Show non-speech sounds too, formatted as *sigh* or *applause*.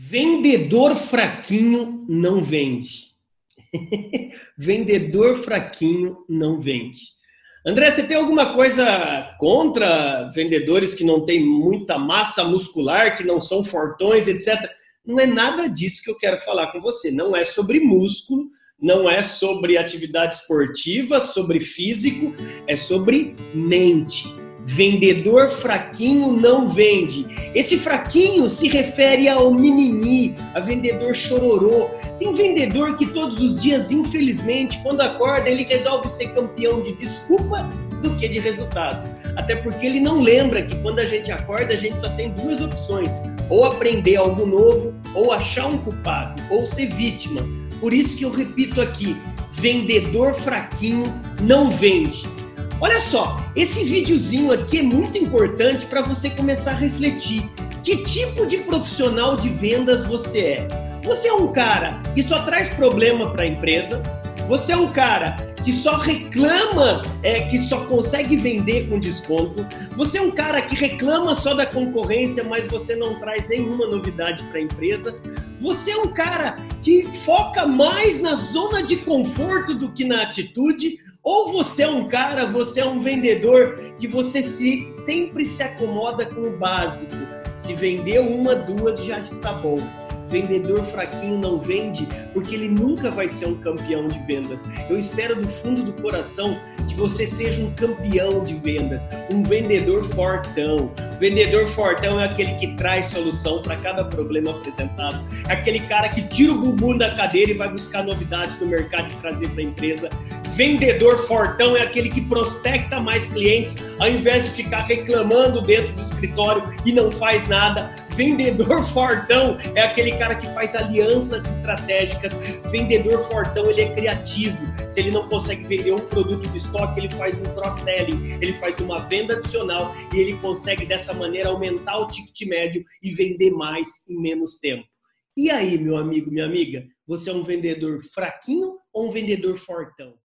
Vendedor fraquinho não vende. *laughs* Vendedor fraquinho não vende. André, você tem alguma coisa contra vendedores que não têm muita massa muscular, que não são fortões, etc? Não é nada disso que eu quero falar com você. Não é sobre músculo, não é sobre atividade esportiva, sobre físico, é sobre mente. Vendedor fraquinho não vende. Esse fraquinho se refere ao mimimi, a vendedor chororô. Tem vendedor que todos os dias, infelizmente, quando acorda, ele resolve ser campeão de desculpa do que de resultado. Até porque ele não lembra que quando a gente acorda, a gente só tem duas opções: ou aprender algo novo, ou achar um culpado, ou ser vítima. Por isso que eu repito aqui: vendedor fraquinho não vende. Olha só, esse videozinho aqui é muito importante para você começar a refletir. Que tipo de profissional de vendas você é? Você é um cara que só traz problema para a empresa? Você é um cara que só reclama, é, que só consegue vender com desconto? Você é um cara que reclama só da concorrência, mas você não traz nenhuma novidade para a empresa? Você é um cara que foca mais na zona de conforto do que na atitude? Ou você é um cara, você é um vendedor que você se, sempre se acomoda com o básico. Se vender uma, duas já está bom. Vendedor fraquinho não vende porque ele nunca vai ser um campeão de vendas. Eu espero do fundo do coração que você seja um campeão de vendas, um vendedor fortão. Vendedor fortão é aquele que traz solução para cada problema apresentado. É aquele cara que tira o bumbum da cadeira e vai buscar novidades no mercado e trazer para a empresa. Vendedor fortão é aquele que prospecta mais clientes ao invés de ficar reclamando dentro do escritório e não faz nada. Vendedor *laughs* fortão é aquele cara que faz alianças estratégicas. Vendedor fortão, ele é criativo. Se ele não consegue vender um produto de estoque, ele faz um cross-selling, ele faz uma venda adicional e ele consegue dessa maneira aumentar o ticket médio e vender mais em menos tempo. E aí, meu amigo, minha amiga, você é um vendedor fraquinho ou um vendedor fortão?